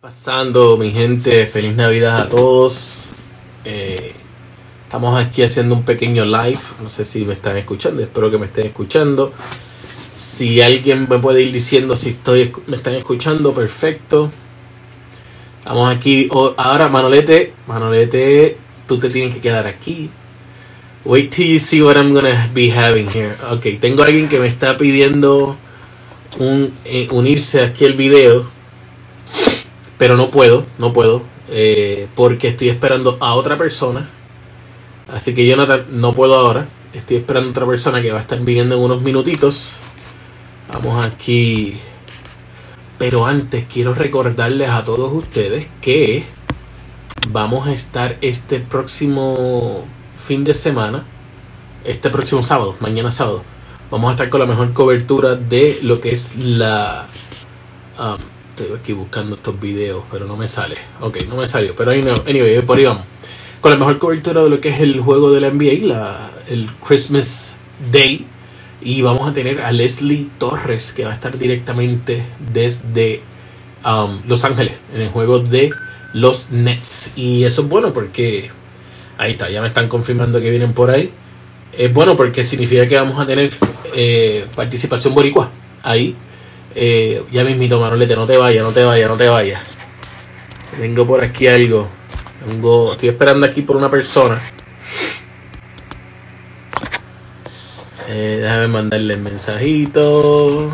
Pasando, mi gente, feliz Navidad a todos. Eh, estamos aquí haciendo un pequeño live. No sé si me están escuchando, espero que me estén escuchando. Si alguien me puede ir diciendo si estoy, me están escuchando, perfecto. Estamos aquí. Ahora, Manolete, Manolete, tú te tienes que quedar aquí. Wait till you see what I'm gonna be having here. Ok, tengo a alguien que me está pidiendo un, eh, unirse aquí al video pero no puedo, no puedo, eh, porque estoy esperando a otra persona. Así que yo no puedo ahora. Estoy esperando a otra persona que va a estar viniendo en unos minutitos. Vamos aquí. Pero antes quiero recordarles a todos ustedes que vamos a estar este próximo fin de semana, este próximo sábado, mañana sábado, vamos a estar con la mejor cobertura de lo que es la um, Estoy aquí buscando estos videos, pero no me sale. Ok, no me salió. Pero anyway, por ahí vamos. Con la mejor cobertura de lo que es el juego de la NBA, la, el Christmas Day. Y vamos a tener a Leslie Torres, que va a estar directamente desde um, Los Ángeles, en el juego de los Nets. Y eso es bueno porque ahí está, ya me están confirmando que vienen por ahí. Es bueno porque significa que vamos a tener eh, participación boricua ahí eh, ya mismito, Manolete, no te vayas, no te vayas, no te vayas. Tengo por aquí algo. Tengo, estoy esperando aquí por una persona. Eh, déjame mandarle el mensajito.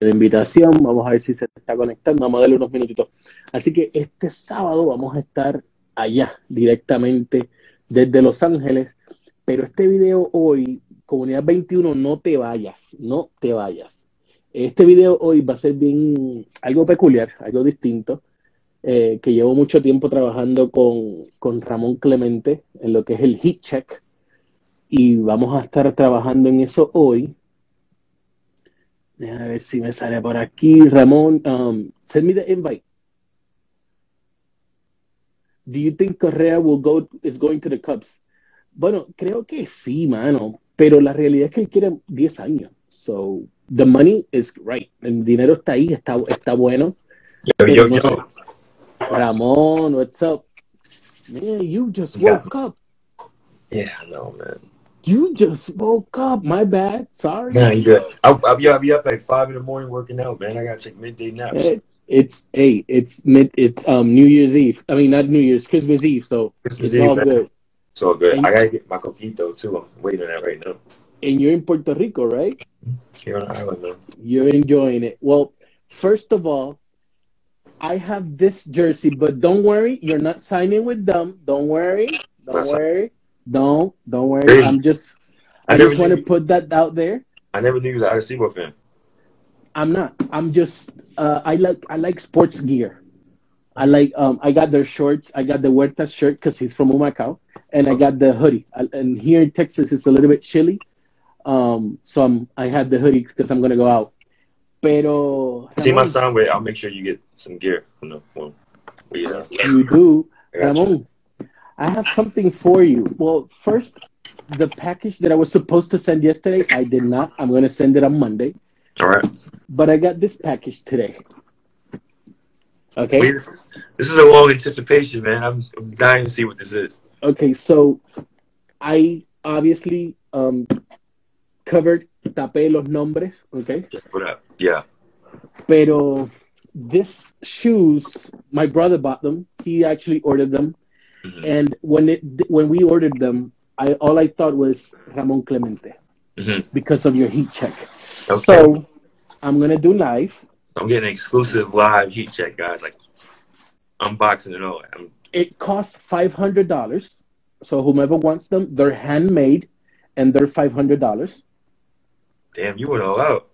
La invitación, vamos a ver si se está conectando, vamos a darle unos minutitos. Así que este sábado vamos a estar allá directamente desde Los Ángeles, pero este video hoy Comunidad 21, no te vayas, no te vayas. Este video hoy va a ser bien algo peculiar, algo distinto, eh, que llevo mucho tiempo trabajando con, con Ramón Clemente en lo que es el Heat Check y vamos a estar trabajando en eso hoy. A ver si me sale por aquí. Ramón, um, send me the invite. Do you think Correa will go is going to the Cubs? Bueno, creo que sí, mano, pero la realidad es que él quiere 10 años. So, the money is right. El dinero está ahí, está, está bueno. Yo, yo, no yo. Ramón, what's up? Man, you just woke yeah. up. Yeah, I know, man. You just woke up. My bad. Sorry. Nah, you good. I'll, I'll, be, I'll be up at five in the morning working out, man. I gotta take midday naps. It, it's eight. It's mid. It's um New Year's Eve. I mean, not New Year's, Christmas Eve. So Christmas it's Eve, all man. good. All good. And I gotta get my coquito too. I'm waiting on that right now. And you're in Puerto Rico, right? Here on the island. You're enjoying it. Well, first of all, I have this jersey, but don't worry, you're not signing with them. Don't worry. Don't That's worry. Don't don't worry. I'm just I, I just want to put that out there. I never knew you was an Arecibo fan. I'm not. I'm just uh, I like I like sports gear. I like um I got their shorts. I got the Huerta shirt because he's from Humacao and I got the hoodie. And here in Texas, it's a little bit chilly, um, so I'm I had the hoodie because I'm gonna go out. Pero see my son with, I'll make sure you get some gear from the phone. Yeah. You do, Ramon. I have something for you. Well, first, the package that I was supposed to send yesterday, I did not. I'm gonna send it on Monday. All right. But I got this package today. Okay. Wait, this is a long anticipation, man. I'm, I'm dying to see what this is. Okay, so I obviously um, covered, tapé los nombres, okay? Yeah. Pero this shoes, my brother bought them. He actually ordered them, mm-hmm. and when it when we ordered them, I all I thought was Ramon Clemente mm-hmm. because of your heat check. Okay. So I'm gonna do live. I'm getting exclusive live heat check, guys. Like unboxing and all. I'm it costs five hundred dollars. So whomever wants them, they're handmade, and they're five hundred dollars. Damn, you went all out.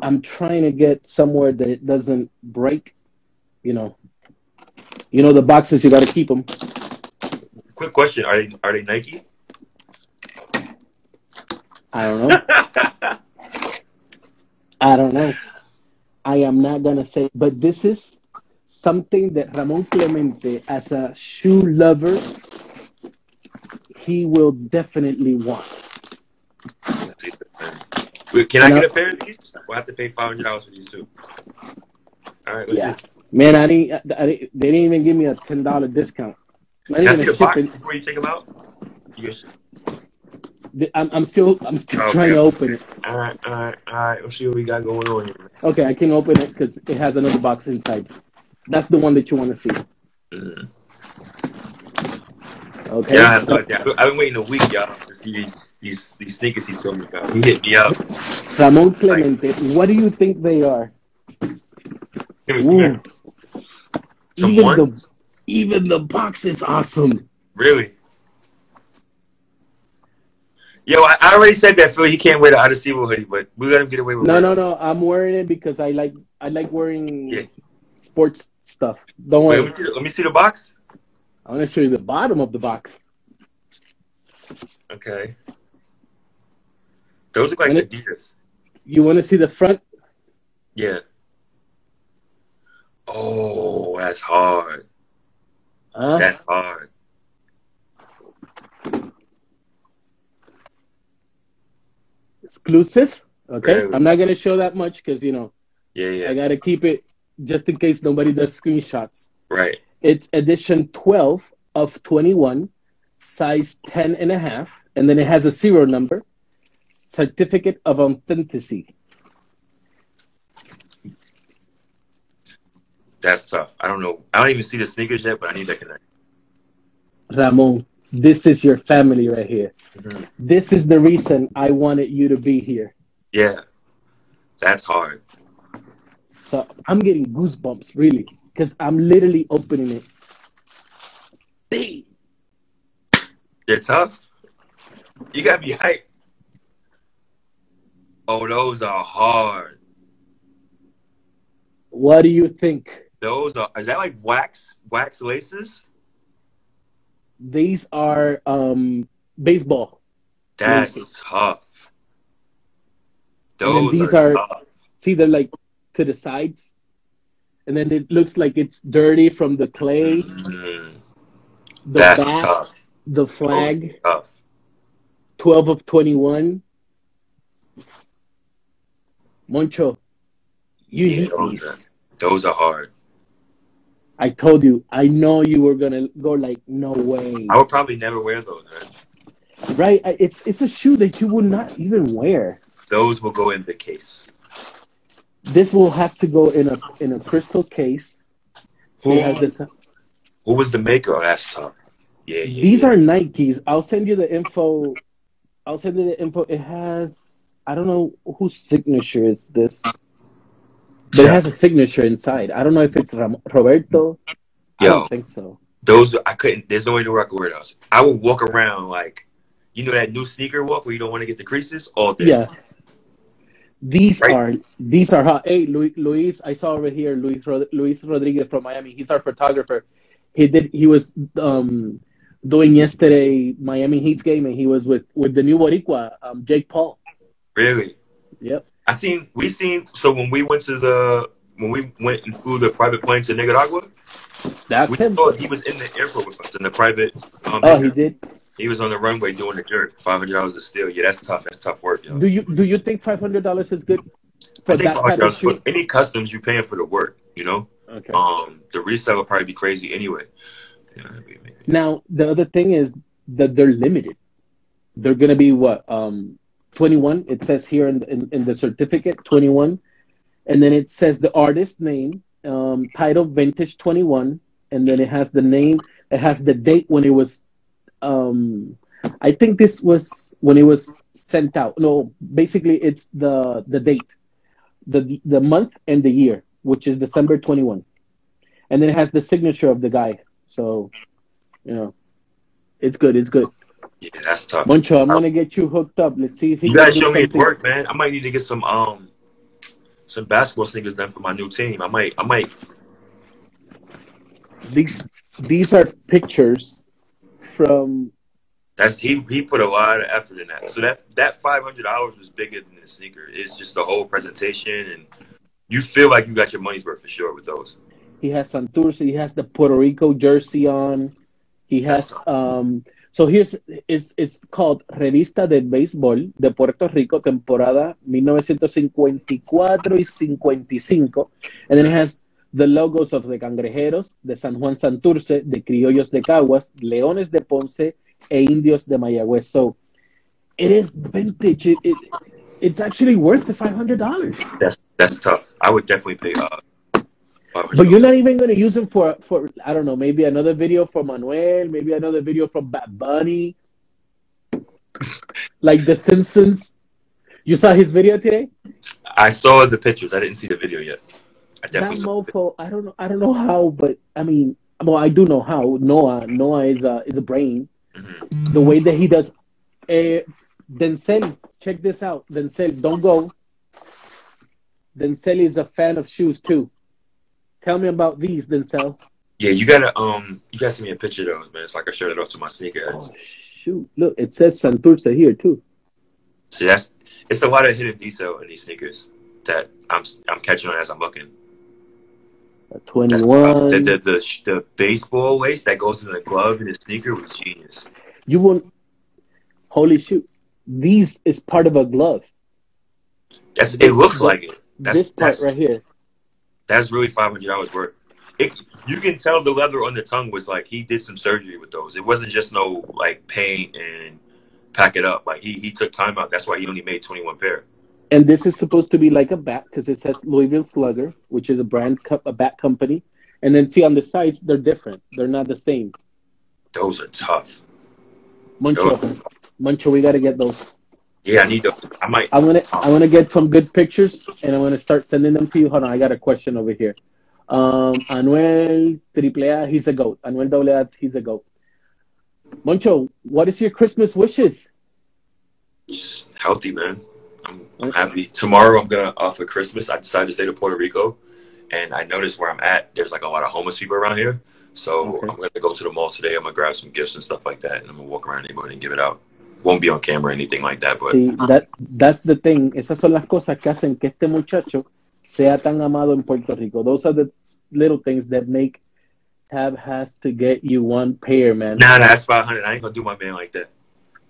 I'm trying to get somewhere that it doesn't break. You know, you know the boxes. You got to keep them. Quick question: Are they are they Nike? I don't know. I don't know. I am not gonna say, but this is something that Ramon Clemente, as a shoe lover, he will definitely want. Wait, Can I get a pair of these? We'll have to pay five hundred dollars for these too. All right, let's Yeah. see. Man, I didn't, I didn't. They didn't even give me a ten dollar discount. I even see a the box before you take them out? Yes. I'm, I'm still, I'm still Okay. trying to open it. All right, all right, all right. Let's see what we got going on here. Okay, I can open it because it has another box inside. That's the one that you want to see. Mm. Okay. Yeah, I have no idea. I've been waiting a week, y'all, to see these these these sneakers he told me about. He hit me up. Ramon Clemente. What do you think they are? Give me some, even the even the box is awesome. Really? Yo, I, I already said that Phil. He can't wear the Odyssey hoodie, but we let him get away with No, it. no, no. No. I'm wearing it because I like I like wearing Yeah. Sports stuff. Don't Wait, worry. let me see. The, let me see the box. I want to show you the bottom of the box. Okay. Those look like it- Adidas. You want to see the front? Yeah. Oh, that's hard. Huh? That's hard. Exclusive. Okay. Really? I'm not gonna show that much because you know Yeah, yeah. I gotta keep it just in case nobody does screenshots. right. It's edition 12 of 21, size 10 and a half, and then it has a zero number, certificate of authenticity. That's tough. I don't know. I don't even see the sneakers yet, but I need that connect. Ramon, this is your family right here. Mhm. This is the reason I wanted you to be here. Yeah. That's hard. So I'm getting goosebumps, really, because I'm literally opening it. Dang. They're tough. You gotta be hype. Oh, those are hard. What do you think? Those are is that like wax wax laces? These are um, baseball. That's Laces. tough. And Those these are, are- tough. see they're like to the sides and then it looks like it's dirty from the clay Mm, the that's bat tough. the flag Tough. 12 of 21 moncho you Yeah, hit those, these are, those are hard. i told you i know you were gonna go like no way I would probably never wear those, man. right it's it's a shoe that you would not even wear Those will go in the case. This will have to go in a in a crystal case Who, this- who was the maker? Oh, that's tough. Yeah, yeah. These yeah. are Nikes. I'll send you the info. I'll send you the info. It has I don't know whose signature is this, but it has a signature inside. I don't know if it's Ram- Roberto. I don't think so. Those I couldn't. There's no way to could wear those. I would walk around like, you know, that new sneaker walk where you don't want to get the creases all day. Yeah. These Right. are these are hot. Hey, Luis, Luis, I saw over here Luis Luis Rodriguez from Miami. He's our photographer. He did. He was um, doing yesterday Miami Heat's game, and he was with with the new Boricua, um, Jake Paul. Really. Yep. I seen. We seen. So when we went to the when we went and flew the private plane to Nicaragua, That's we him. saw he was in the airport with us in the private. Um, Oh, he did. He was on the runway doing the jerk. Five hundred dollars a steal. Yeah, that's tough. That's tough work, yo. Do you do you think five hundred dollars is good I for think that type of $500 for any customs you're paying for the work, you know. Okay. Um, the resale will probably be crazy anyway. Yeah, maybe, maybe. Now the other thing is that they're limited. They're gonna be what um twenty one. It says here in, in in the certificate twenty one, and then it says the artist name, um, title vintage twenty one, and then it has the name. It has the date when it was. Um, I think this was when it was sent out. No, basically it's the the date, the the month and the year, which is December twenty one, and then it has the signature of the guy. So, you know, it's good. It's good. Yeah, that's tough. Moncho, I'm gonna get you hooked up. Let's see if he You gotta show me work, man. I might need to get some um some basketball sneakers done for my new team. I might I might These these are pictures from that's he he put a lot of effort in that. So that that five hundred hours was bigger than the sneaker. It's just the whole presentation and you feel like you got your money's worth for sure with those. he has Santurce, he has the Puerto Rico jersey on. He has um So here's it's it's called Revista del Béisbol de Puerto Rico, temporada 1954 y 55, and then it has the logos of the Cangrejeros, de San Juan Santurce, de Criollos de Caguas, Leones de Ponce, e Indios de Mayagüez. So it is vintage. It, it, it's actually worth the five hundred dollars. That's that's tough. I would definitely pay. Uh, but you're not even going to use them for for I don't know maybe another video for Manuel, maybe another video from Bad Bunny, like The Simpsons. You saw his video today. I saw the pictures. I didn't see the video yet. I that mofo. I don't know. I don't know how, but I mean, well, I do know how. Noah, Noah is a is a brain. Mm-hmm. The way that he does. Uh, Denzel, check this out. Denzel, don't go. Denzel is a fan of shoes too. Tell me about these, Denzel. Yeah, you gotta um, you gotta send me a picture of those, man. It's like I showed it off to my sneakerheads. Oh, shoot, look, it says Santurce here too. See, that's it's a lot of hidden detail in these sneakers that I'm I'm catching on as I'm looking. A Twenty-one. The, the, the the baseball lace that goes in the glove and the sneaker was genius. You won't. Holy shoot! These is part of a glove. That's, it looks like it. That's, this part right here. That's really five hundred dollars worth. It, you can tell the leather on the tongue was like he did some surgery with those. It wasn't just no like paint and pack it up. Like he he took time out. That's why he only made twenty one pair. And this is supposed to be like a bat because it says Louisville Slugger, which is a brand cup a bat company. And then see on the sides they're different. They're not the same. Those are tough. Moncho, those... Moncho, we got to get those. Yeah, I need those. I might. I'm gonna. I'm gonna get some good pictures, and I'm gonna start sending them to you. Hold on, I got a question over here. Um, Anuel Triple A, he's a goat. Anuel Double A, he's a goat. Moncho, what is your Christmas wishes? Just healthy, man. I'm, I'm happy. Tomorrow, I'm gonna off of Christmas. I decided to stay to Puerto Rico, and I noticed where I'm at. There's like a lot of homeless people around here. So okay. I'm gonna go to the mall today. I'm gonna grab some gifts and stuff like that, and I'm gonna walk around the neighborhood and give it out. Won't be on camera or anything like that, but sí, that that's the thing. Esas son las cosas que hacen que este muchacho sea tan amado en Puerto Rico. Those are the little things that make Tab has to get you one pair, man. Nah, nah, that's 500. I ain't gonna do my man like that.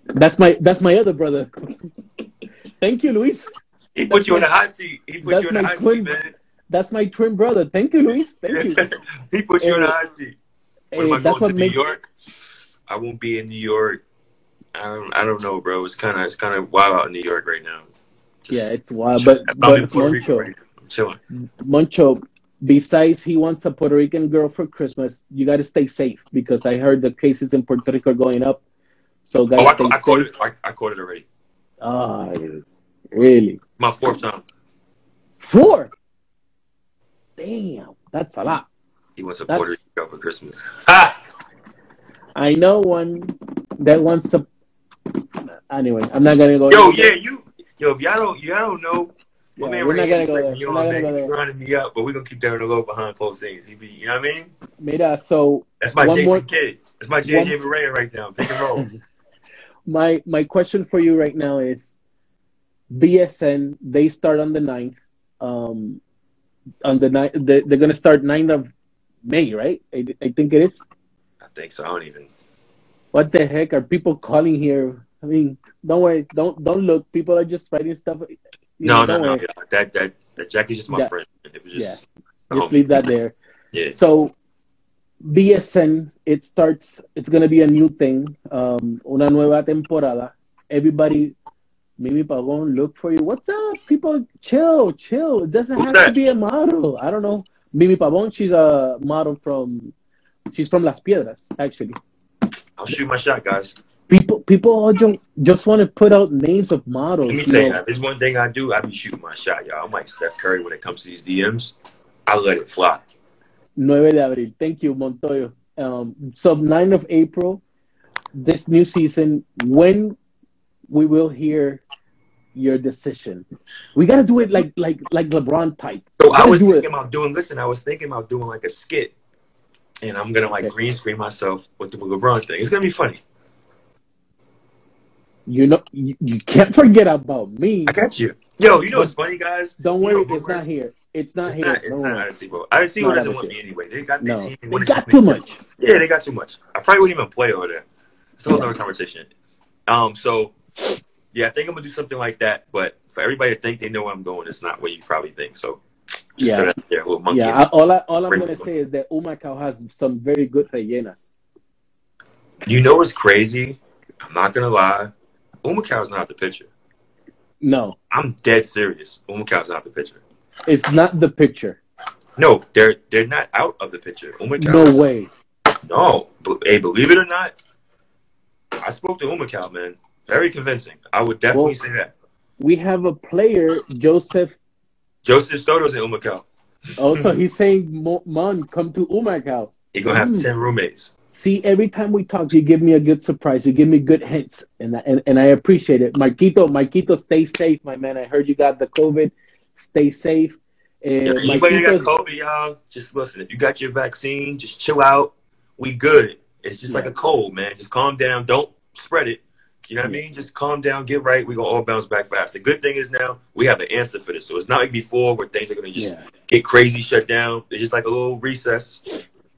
That's my that's my other brother. Thank you, Luis. He put that's you my, in the hot seat. He put you in the hot twin, seat, man. That's my twin brother. Thank you, Luis. Thank you. he put you in a hot seat. When hey, that's what makes... New York? I won't be in New York. I don't. I don't know, bro. It's kind of it's kind of wild out in New York right now. Just yeah, it's wild. But but Moncho, right. Moncho, besides he wants a Puerto Rican girl for Christmas, you got to stay safe because I heard the cases in Puerto Rico are going up. So guys, oh, I, I caught it. I, I caught it already. Ah, really? My fourth time. Four. Damn, that's a lot. He wants a that's... Puerto Rico for Christmas. Ha! I know one that wants to. Anyway, I'm not gonna go. Yo, yeah, you. Yo, if y'all don't, y'all don't know. Yeah, man we're not gonna go there. You know, man, he's running me up, but we're gonna keep on the low behind closed scenes. You know what I mean? Mira, so that's my Jason more... Kidd. That's my JJ Barea right now. Pick and roll. my my question for you right now is BSN. They start on the 9th. Um, on the night, they, they're gonna start 9th of May, right? I, I think it is. I think so. I don't even. What the heck are people calling here? I mean, don't worry, don't don't look. People are just writing stuff. no, no, no. Yeah. That that that Jackie's just my friend. It was just. Yeah. Just leave that there. yeah. So, BSN, it starts. It's gonna be a new thing. Um, una nueva temporada. Everybody Mimi Pavon look for you. What's up? People chill, chill. It doesn't Who's have that? to be a model. I don't know. Mimi Pavon, she's a model from she's from Las Piedras, actually. I'll shoot my shot, guys. People people don't just want to put out names of models. Let me tell you, there's one thing I do, I be shooting my shot, y'all. I'm like Steph Curry when it comes to these DMs. I let it fly. 9 de abril. Thank you, Montoyo. Um, so 9 of April, this new season, when we will hear your decision. We gotta do it like like like LeBron type. So I was thinking it. about doing. Listen, I was thinking about doing like a skit, and I'm gonna like okay. green screen myself with the LeBron thing. It's gonna be funny. You know, you, you can't forget about me. I got you. Yo, you know what's funny, guys? Don't worry, you know, it's not here. It's not it's here. Not, it's not Odyssey, bro. Odyssey doesn't want me anyway. They got no. They got too much. Yeah, they got too much. I probably wouldn't even play over there. It's a whole other conversation. Um, so yeah, I think I'm gonna do something like that. But for everybody to think they know where I'm going, it's not what you probably think. So yeah, yeah. I, all I, all I'm gonna say is that Humacao has some very good rellenas. You know what's crazy? I'm not gonna lie. Humacao's not the picture. No, I'm dead serious. Humacao's not the picture. It's not the picture. No, they're they're not out of the picture. Humacao. No way. No, hey, believe it or not, I spoke to Humacao, man. Very convincing. I would definitely well, say that. We have a player, Joseph. Joseph Soto's in Humacao. Oh, so he's saying, "Mon, come to Humacao." You're gonna have mm. ten roommates. See, every time we talk, you give me a good surprise. You give me good hints, and and, and I appreciate it. Marquito, Marquito, stay safe, my man. I heard you got the COVID. Stay safe. And yeah, anybody got COVID, y'all, just listen. If you got your vaccine, just chill out. We good. It's just yeah. like a cold, man. Just calm down. Don't spread it. You know what. I mean? Just calm down, get right. We're gonna all bounce back fast. The good thing is now we have the answer for this. So it's not like before where things are gonna just yeah. get crazy, shut down. It's just like a little recess.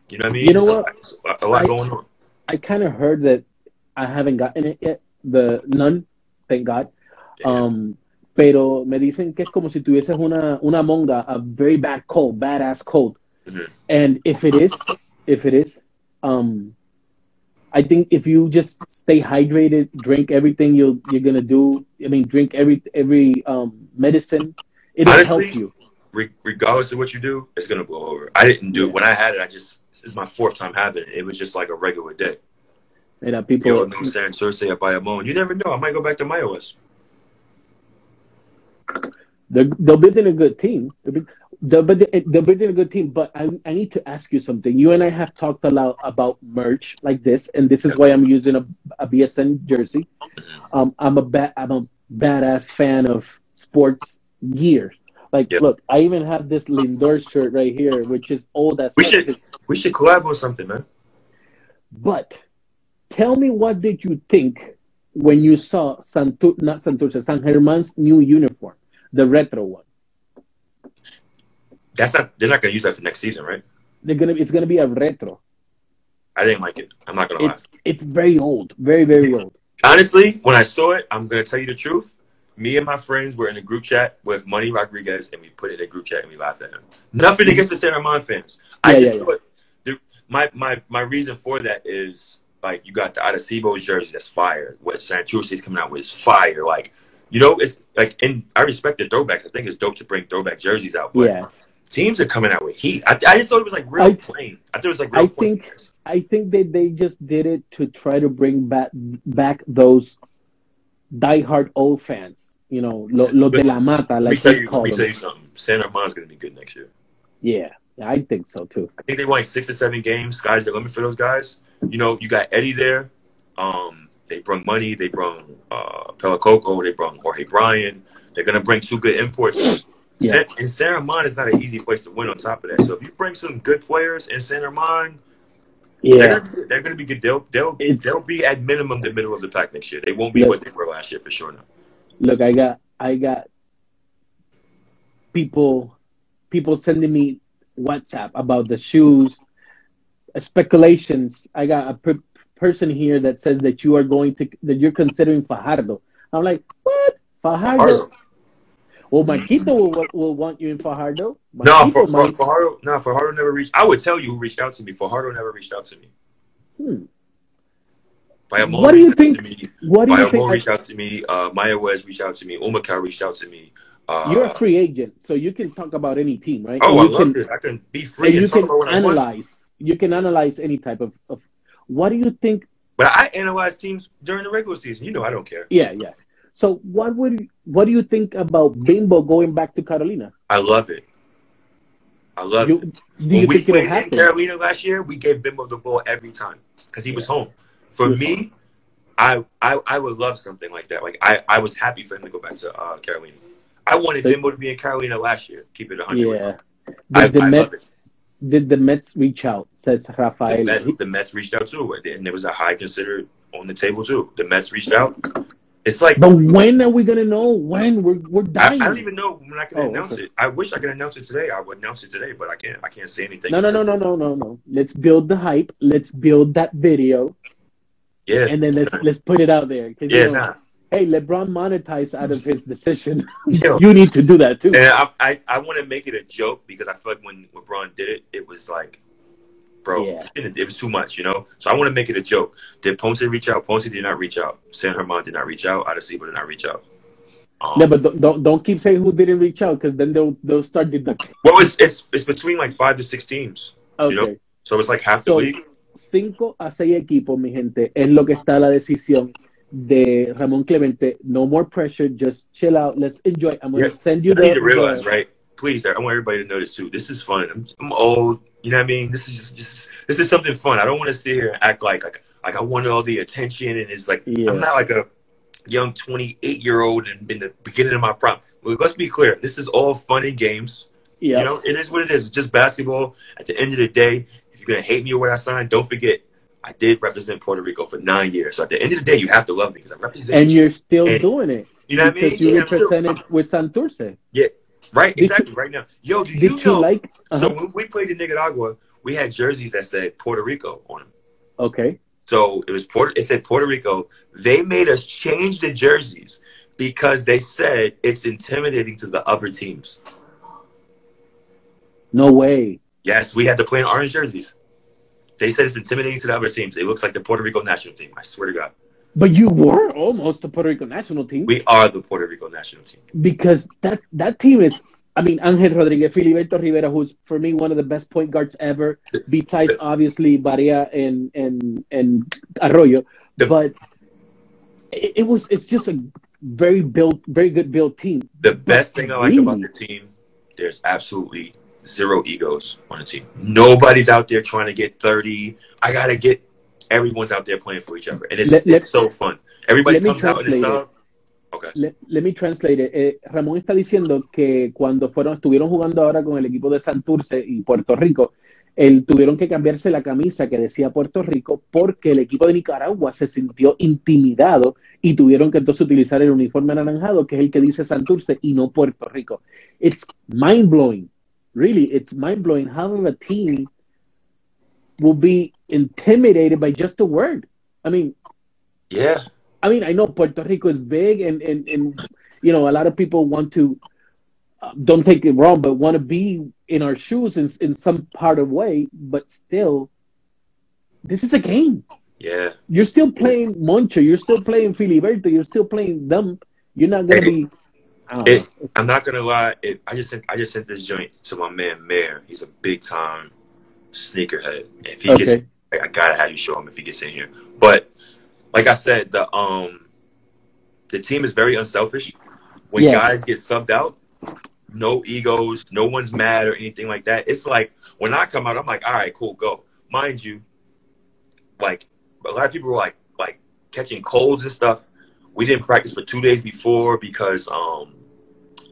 You know what I mean? You know what? A, a lot I, going on. I kind of heard that I haven't gotten it yet. The none, thank God. Um, pero me dicen que es como si tuvieses una, una monga, a very bad cold, badass cold. Mm-hmm. And if it is, if it is, um, I think if you just stay hydrated, drink everything you you're gonna do. I mean, drink every every um, medicine. It'll Honestly, help you. Re- regardless of what you do, it's gonna blow over. I didn't do yeah. when I had it. I just this is my fourth time having it. It was just like a regular day. You know, people. Yo, no Santurce at Bayamon. You never know. I might go back to Mayagüez. They're, they're building a good team. They're building a good team, but I, I need to ask you something. You and I have talked a lot about merch like this, and this is why I'm using a, a BSN jersey. Um, I'm a ba- I'm a badass fan of sports gear. Like, yep. look, I even have this Lindor shirt right here, which is old as we should we should collab on something, man. But tell me, what did you think when you saw Santur not Santurce, San Germán's new uniform, the retro one? That's not. They're not gonna use that for next season, right? They're gonna. It's gonna be a retro. I didn't like it. I'm not gonna it's, lie. It's very old, very very old. Honestly, when I saw it, I'm gonna tell you the truth. Me and my friends were in a group chat with Money Rodriguez, and we put it in a group chat and we laughed at him. Nothing against the San Ramon fans. Yeah, I just yeah, yeah. The, my my my reason for that is like you got the Arecibo's jersey that's fire. What Santurce is coming out with is fire. Like you know, it's like and I respect the throwbacks. I think it's dope to bring throwback jerseys out. But yeah. Teams are coming out with heat. I, I just thought it was like real I, plain. I thought it was like I think I think that they just did it to try to bring back back those diehard old fans. You know, lo, lo de la mata, like they you, call. Let me tell you something. San Germán's going to be good next year. Yeah, I think so too. I think they won like six or seven games. Guys, the limit for those guys. You know, you got Eddie there. Um, they bring money. They bring uh, Pelacoco. They bring Jorge Brian. They're going to bring two good imports. Yeah. And San Germán is not an easy place to win on top of that. So if you bring some good players in San Germán, yeah, they're, going to be good. They'll they'll it's, they'll be at minimum the middle of the pack next year. They won't be look, what they were last year for sure. Now, look, I got I got people people sending me WhatsApp about the shoes uh, speculations. I got a per- person here that says that you are going to that you're considering Fajardo. I'm like, what Fajardo? Well, Marquito will, will want you in Fajardo. no, for, for, Fajardo, no, Fajardo never reached. I would tell you who reached out to me. Fajardo never reached out to me. Hmm. what do you think? What do you think? reached out to me. Uh, Mayagüez reached out to me. Humacao reached out to me. Uh, You're a free agent, so you can talk about any team, right? Oh, and I love can, I can be free and, and you can analyze. You can analyze any type of, of. What do you think? But I analyze teams during the regular season. You know, I don't care. Yeah, yeah. So what would what do you think about Bimbo going back to Carolina? I love it. I love you, it. Do you when think we played in Carolina last year, we gave Bimbo the ball every time because he was home. For was me, home. I, I I would love something like that. Like I, I was happy for him to go back to uh, Carolina. I wanted so, Bimbo to be in Carolina last year. Keep it 100. Yeah. Did I, the I Mets did the Mets reach out? Says Rafael. The Mets, the Mets reached out too, and there was a high considered on the table too. The Mets reached out. It's like, but when are we gonna know? When we're we're dying? I, I don't even know when I can oh, announce okay. it. I wish I could announce it today. I would announce it today, but I can't. I can't say anything. No, no, no, no, no, no, no. Let's build the hype. Let's build that video. Yeah. And then let's let's put it out there. Yeah, you know, nah. Hey, LeBron monetized out of his decision. you need to do that too. And I I, I want to make it a joke because I feel like when LeBron did it, it was like, bro, Yeah. it, was too much, you know. So I want to make it a joke. Did Ponce reach out? Ponce did not reach out. San Germán did not reach out. Arecibo did not reach out. Um, No, but don't- don't don't keep saying who didn't reach out because then they'll they'll start deducting. well, it's, it's it's between like five to six teams, Okay. you know. So it's like half the league. cinco a seis equipos, mi gente, es lo que está la decisión de Ramón Clemente. No more pressure, just chill out. Let's enjoy. I'm gonna Yeah. send you I the. need to realize, the- right? Please, I want everybody to know this too. This is fun. I'm, I'm old. You know what I mean? This is just, just this is something fun. I don't want to sit here and act like like like I want all the attention and it's like Yeah. I'm not like a young 28 year old and in the beginning of my prime. Well, let's be clear. This is all fun and games. Yeah. You know, it is what it is. It's just basketball. At the end of the day, if you're gonna hate me or what I signed, don't forget I did represent Puerto Rico for nine years. So at the end of the day, you have to love me because I represent and you. you're still And- doing it You know what I mean? because you Yeah, I'm still- represented with Santurce. Right, exactly. right now, yo, do you you, know? like? So Uh-huh. when we played in Nicaragua, we had jerseys that said Puerto Rico on them. Okay. So it was Puerto. It said Puerto Rico. They made us change the jerseys because they said it's intimidating to the other teams. No way. Yes, we had to play in orange jerseys. They said it's intimidating to the other teams. It looks like the Puerto Rico national team. I swear to God, But you were almost the Puerto Rico national team we are the Puerto Rico national team. because that that team is. I mean, Angel Rodriguez, Filiberto Rivera, who's for me one of the best point guards ever, besides obviously Barea and and and Arroyo. The- but it, it was it's just a very built, very good built team. The best thing I like about the team, there's absolutely zero egos on the team. Nobody's out there trying to get 30. I got to get, everyone's out there playing for each other. And it's, Let- it's so fun. Everybody comes out in the sub. Okay. Let, let me translate it. Eh, Ramón está diciendo que cuando fueron, estuvieron jugando ahora con el equipo de Santurce y Puerto Rico, él, tuvieron que cambiarse la camisa que decía Puerto Rico porque el equipo de Nicaragua se sintió intimidado y tuvieron que entonces utilizar el uniforme anaranjado que es el que dice Santurce y no Puerto Rico. It's mind blowing. Really, it's mind blowing how a team will be intimidated by just a word. I mean, Yeah. I mean, I know Puerto Rico is big, and and and you know, a lot of people want to. Uh, don't take it wrong, but want to be in our shoes in in some part of way. But still, this is a game. Yeah. You're still playing Moncho. You're still playing Filiberto. You're still playing them. You're not gonna be. It, I'm not gonna lie. It, I just sent I just sent this joint to my man Mayor. He's a big time sneakerhead. If he gets, Okay. I, I gotta have you show him if he gets in here. But like I said, the um, the team is very unselfish. When Yes. guys get subbed out, no egos, no one's mad or anything like that. It's like when I come out, I'm like, all right, cool, go. Mind you, like a lot of people were like like catching colds and stuff. We didn't practice for two days before because um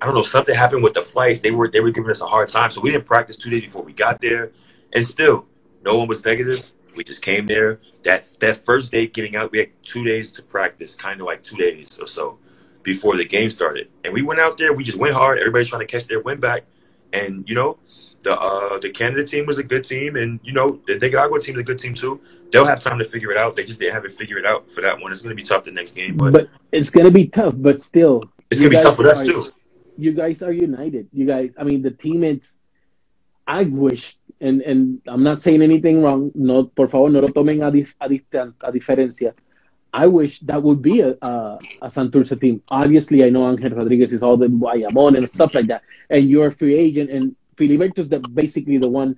I don't know something happened with the flights. They were they were giving us a hard time, so we didn't practice two days before we got there. And still, no one was negative. We just came there. That that first day getting out, we had two days to practice, kind of like two days or so before the game started. And we went out there. We just went hard. Everybody's trying to catch their win back. And you know, the uh, the Canada team was a good team, and you know the Nicaragua team is a good team too. They'll have time to figure it out. They just didn't have it figured out for that one. It's going to be tough the next game, but, But it's gonna be tough. But still, it's going to be tough with us too. you guys are united. You guys, I mean, the team. It's. I wish, and and I'm not saying anything wrong. No, por favor, no lo tomen a, dif, a, distan- a diferencia. I wish that would be a, a, a Santurce team. Obviously, I know Angel Rodriguez is all the Guayamon and stuff like that, and you're a free agent, and Filiberto's the basically the one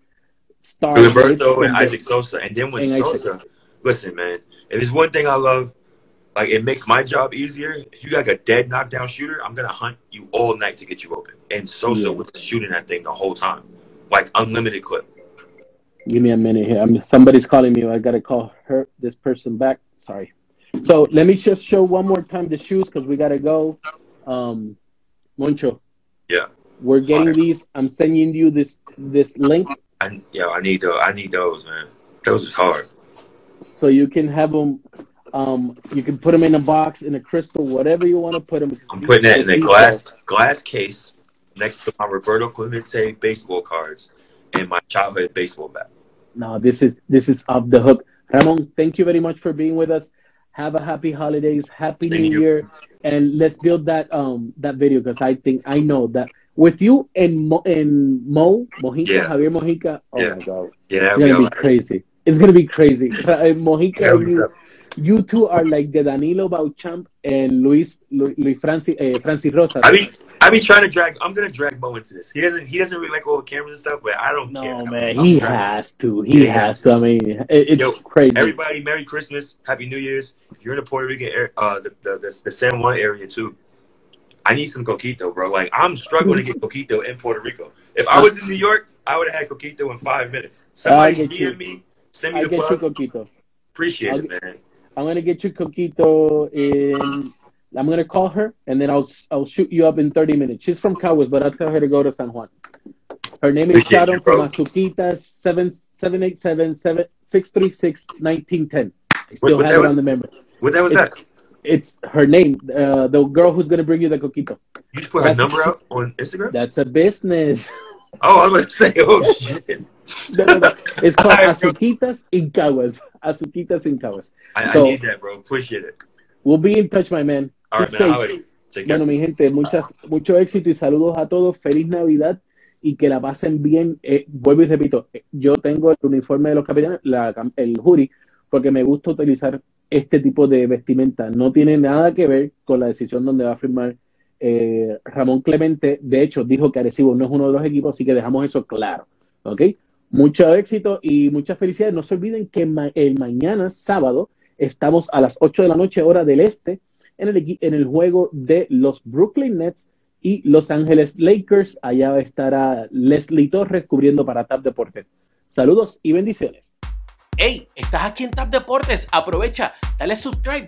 star. From and Isaac Sosa, and then with And Isaac. Sosa, listen, man, if there's one thing I love, like it makes my job easier. If you got a dead knockdown shooter, I'm gonna hunt you all night to get you open. And Sosa Yeah. was shooting that thing the whole time, like unlimited clip. Give me a minute here. I'm, somebody's calling me. I gotta call her this person back. Sorry. So let me just show one more time the shoes because we gotta go. Um, Moncho, Yeah, we're getting these. I'm sending you this this link I yeah, I need those. I need those, man. Those is hard. so you can have them. Um, you can put them in a box, in a crystal, whatever you want to put them. I'm putting that in a glass glass case next to my Roberto Clemente baseball cards and my childhood baseball bat. No, this is this is off the hook. Ramon, thank you very much for being with us. have a happy holidays, happy New Year, and let's build that um that video because I think I know that with you and Mo, and Mo Mojica, yeah. Javier Mojica. Oh yeah. my god, yeah, it's gonna be, crazy. It's gonna be crazy. Mojica, yeah, you, you two are like the Danilo Beauchamp and Luis Luis Francis uh, Francis Rosa. I mean, I be trying to drag. I'm gonna drag Mo into this. He doesn't. He doesn't really like all the cameras and stuff, but I don't no, care. No man, I'm he has to. He yeah. has to. I mean, it, it's Yo, crazy. Everybody, Merry Christmas, Happy New Year's. If you're in the Puerto Rican area, uh, the, the the, the San Juan area too, I need some coquito, bro. Like I'm struggling to get coquito in Puerto Rico. If I was in New York, I would have had coquito in five minutes. Somebody DM me, send me I'll the get you coquito. Appreciate I'll, it, man. I'm gonna get you coquito in I'm gonna call her and then I'll I'll shoot you up in 30 minutes. She's from Caguas, but I'll tell her to go to San Juan. Her name is Sharon from Azuquitas seven seven eight seven seven six three six nineteen ten. I still what, have it was, on the memory. What that was it's, that? It's her name, uh, the girl who's gonna bring you the coquito. You just put her number out on Instagram. That's a business. Oh, I was gonna say, oh shit. no, no, no. It's called Azuquitas in Caguas. Azuquitas in Caguas. I, so, I need that, bro. Appreciate it. We'll be in touch, my man. Bueno, mi gente, muchas, mucho éxito y saludos a todos. Feliz Navidad y que la pasen bien. Eh, vuelvo y repito, eh, yo tengo el uniforme de los capitanes, el jury, porque me gusta utilizar este tipo de vestimenta. No tiene nada que ver con la decisión donde va a firmar eh, Ramón Clemente. De hecho, dijo que Arecibo no es uno de los equipos, así que dejamos eso claro. ¿Ok? Mucho éxito y muchas felicidades. No se olviden que el mañana, sábado, estamos a las 8 de la noche, hora del este en el, en el juego de los Brooklyn Nets y Los Ángeles Lakers. Allá estará Leslie Torres cubriendo para TAP Deportes. Saludos y bendiciones. Hey, estás aquí en TAP Deportes. Aprovecha, dale subscribe